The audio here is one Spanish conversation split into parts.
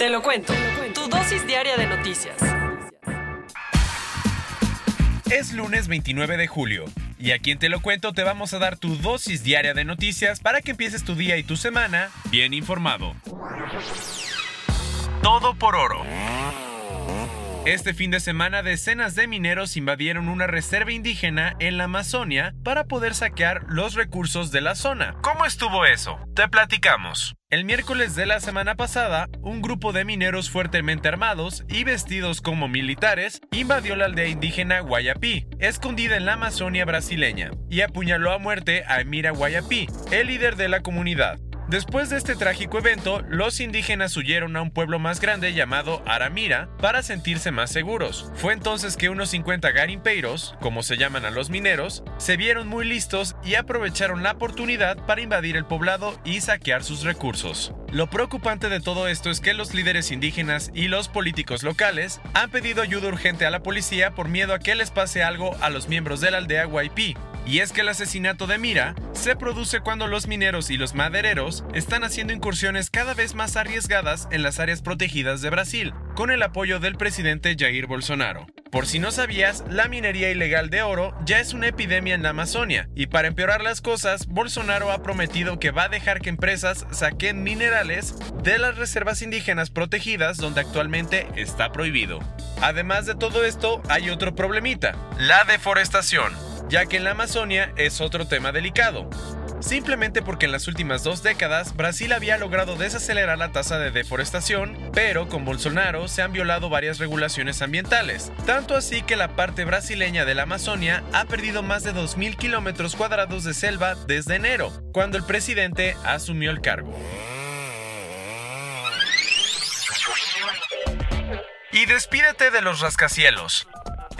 Te lo cuento. Tu dosis diaria de noticias. Es lunes 29 de julio y aquí en Te lo cuento te vamos a dar tu dosis diaria de noticias para que empieces tu día y tu semana bien informado. Todo por oro. Este fin de semana decenas de mineros invadieron una reserva indígena en la Amazonia para poder saquear los recursos de la zona. ¿Cómo estuvo eso? Te platicamos. El miércoles de la semana pasada, un grupo de mineros fuertemente armados y vestidos como militares invadió la aldea indígena Guayapí, escondida en la Amazonia brasileña, y apuñaló a muerte a Emira Guayapí, el líder de la comunidad. Después de este trágico evento, los indígenas huyeron a un pueblo más grande llamado Aramira para sentirse más seguros. Fue entonces que unos 50 garimpeiros, como se llaman a los mineros, se vieron muy listos y aprovecharon la oportunidad para invadir el poblado y saquear sus recursos. Lo preocupante de todo esto es que los líderes indígenas y los políticos locales han pedido ayuda urgente a la policía por miedo a que les pase algo a los miembros de la aldea y es que el asesinato de Mira se produce cuando los mineros y los madereros están haciendo incursiones cada vez más arriesgadas en las áreas protegidas de Brasil, con el apoyo del presidente Jair Bolsonaro. Por si no sabías, la minería ilegal de oro ya es una epidemia en la Amazonia, y para empeorar las cosas, Bolsonaro ha prometido que va a dejar que empresas saquen minerales de las reservas indígenas protegidas donde actualmente está prohibido. Además de todo esto, hay otro problemita, la deforestación ya que en la Amazonia es otro tema delicado. Simplemente porque en las últimas dos décadas Brasil había logrado desacelerar la tasa de deforestación, pero con Bolsonaro se han violado varias regulaciones ambientales, tanto así que la parte brasileña de la Amazonia ha perdido más de 2.000 kilómetros cuadrados de selva desde enero, cuando el presidente asumió el cargo. Y despídete de los rascacielos.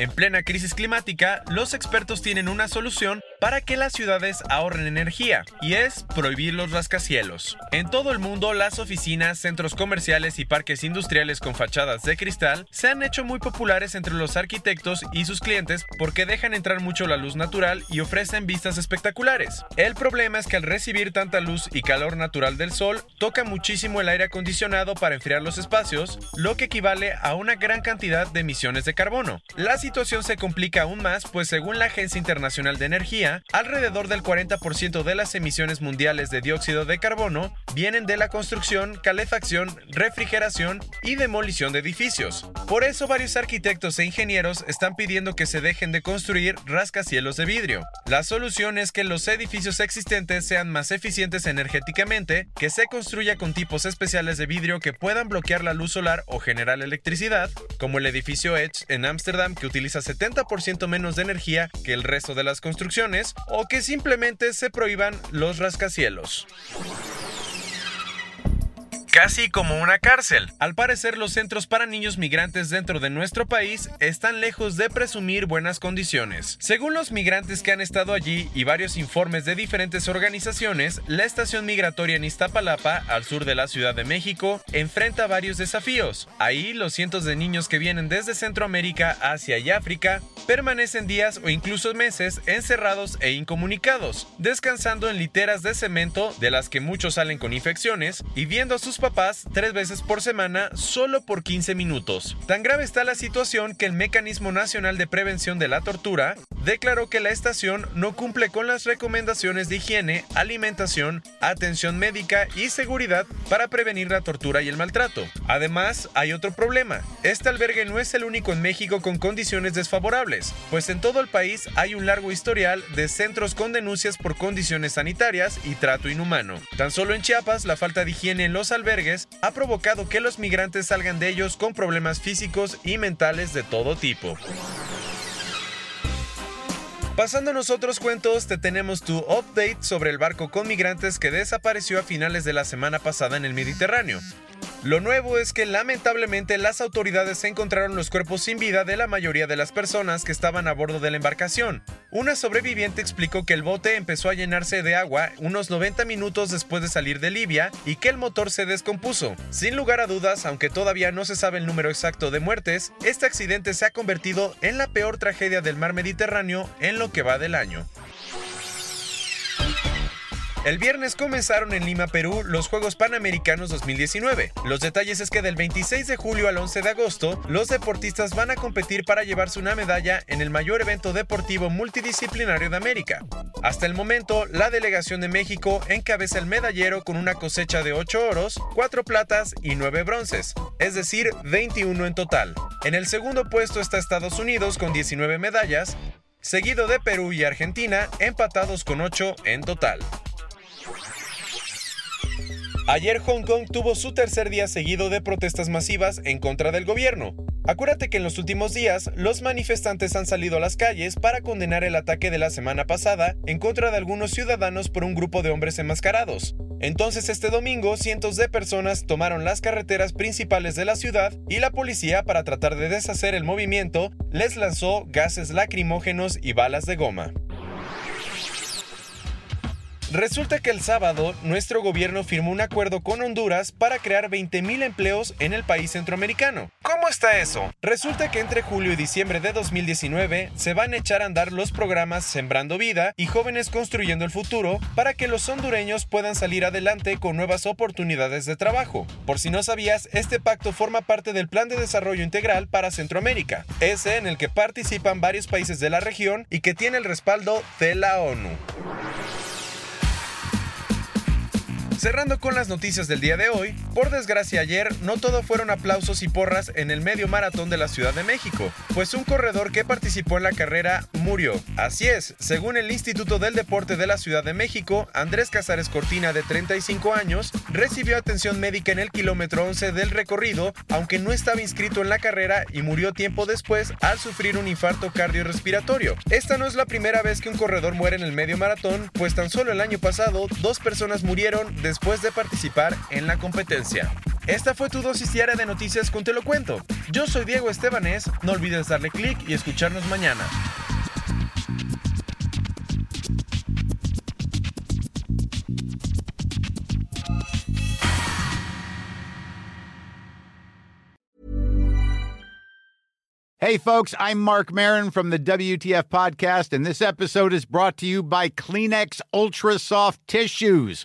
En plena crisis climática, los expertos tienen una solución para que las ciudades ahorren energía, y es prohibir los rascacielos. En todo el mundo, las oficinas, centros comerciales y parques industriales con fachadas de cristal se han hecho muy populares entre los arquitectos y sus clientes porque dejan entrar mucho la luz natural y ofrecen vistas espectaculares. El problema es que al recibir tanta luz y calor natural del sol, toca muchísimo el aire acondicionado para enfriar los espacios, lo que equivale a una gran cantidad de emisiones de carbono. La situación se complica aún más, pues según la Agencia Internacional de Energía, alrededor del 40% de las emisiones mundiales de dióxido de carbono vienen de la construcción, calefacción, refrigeración y demolición de edificios. Por eso varios arquitectos e ingenieros están pidiendo que se dejen de construir rascacielos de vidrio. La solución es que los edificios existentes sean más eficientes energéticamente, que se construya con tipos especiales de vidrio que puedan bloquear la luz solar o generar electricidad, como el edificio Edge en Ámsterdam que utiliza 70% menos de energía que el resto de las construcciones, o que simplemente se prohíban los rascacielos casi como una cárcel. Al parecer, los centros para niños migrantes dentro de nuestro país están lejos de presumir buenas condiciones. Según los migrantes que han estado allí y varios informes de diferentes organizaciones, la estación migratoria en Iztapalapa, al sur de la Ciudad de México, enfrenta varios desafíos. Ahí, los cientos de niños que vienen desde Centroamérica, Asia y África permanecen días o incluso meses encerrados e incomunicados, descansando en literas de cemento de las que muchos salen con infecciones y viendo a sus tres veces por semana solo por 15 minutos. Tan grave está la situación que el Mecanismo Nacional de Prevención de la Tortura declaró que la estación no cumple con las recomendaciones de higiene, alimentación, atención médica y seguridad para prevenir la tortura y el maltrato. Además, hay otro problema. Este albergue no es el único en México con condiciones desfavorables, pues en todo el país hay un largo historial de centros con denuncias por condiciones sanitarias y trato inhumano. Tan solo en Chiapas, la falta de higiene en los albergues ha provocado que los migrantes salgan de ellos con problemas físicos y mentales de todo tipo. Pasando a nosotros cuentos, te tenemos tu update sobre el barco con migrantes que desapareció a finales de la semana pasada en el Mediterráneo. Lo nuevo es que lamentablemente las autoridades encontraron los cuerpos sin vida de la mayoría de las personas que estaban a bordo de la embarcación. Una sobreviviente explicó que el bote empezó a llenarse de agua unos 90 minutos después de salir de Libia y que el motor se descompuso. Sin lugar a dudas, aunque todavía no se sabe el número exacto de muertes, este accidente se ha convertido en la peor tragedia del mar Mediterráneo en lo que va del año. El viernes comenzaron en Lima, Perú, los Juegos Panamericanos 2019. Los detalles es que del 26 de julio al 11 de agosto, los deportistas van a competir para llevarse una medalla en el mayor evento deportivo multidisciplinario de América. Hasta el momento, la delegación de México encabeza el medallero con una cosecha de 8 oros, 4 platas y 9 bronces, es decir, 21 en total. En el segundo puesto está Estados Unidos con 19 medallas, seguido de Perú y Argentina, empatados con 8 en total. Ayer Hong Kong tuvo su tercer día seguido de protestas masivas en contra del gobierno. Acuérdate que en los últimos días los manifestantes han salido a las calles para condenar el ataque de la semana pasada en contra de algunos ciudadanos por un grupo de hombres enmascarados. Entonces este domingo cientos de personas tomaron las carreteras principales de la ciudad y la policía para tratar de deshacer el movimiento les lanzó gases lacrimógenos y balas de goma. Resulta que el sábado nuestro gobierno firmó un acuerdo con Honduras para crear 20.000 empleos en el país centroamericano. ¿Cómo está eso? Resulta que entre julio y diciembre de 2019 se van a echar a andar los programas Sembrando Vida y Jóvenes Construyendo el Futuro para que los hondureños puedan salir adelante con nuevas oportunidades de trabajo. Por si no sabías, este pacto forma parte del Plan de Desarrollo Integral para Centroamérica, ese en el que participan varios países de la región y que tiene el respaldo de la ONU. Cerrando con las noticias del día de hoy, por desgracia ayer no todo fueron aplausos y porras en el medio maratón de la Ciudad de México, pues un corredor que participó en la carrera murió. Así es, según el Instituto del Deporte de la Ciudad de México, Andrés Casares Cortina de 35 años recibió atención médica en el kilómetro 11 del recorrido, aunque no estaba inscrito en la carrera y murió tiempo después al sufrir un infarto cardiorrespiratorio. Esta no es la primera vez que un corredor muere en el medio maratón, pues tan solo el año pasado dos personas murieron después de participar en la competencia. Esta fue tu dosis diaria de noticias con Te lo cuento. Yo soy Diego Estebanés, no olvides darle clic y escucharnos mañana. Hey, folks, I'm Mark Marin from the WTF Podcast, and this episode is brought to you by Kleenex Ultra Soft Tissues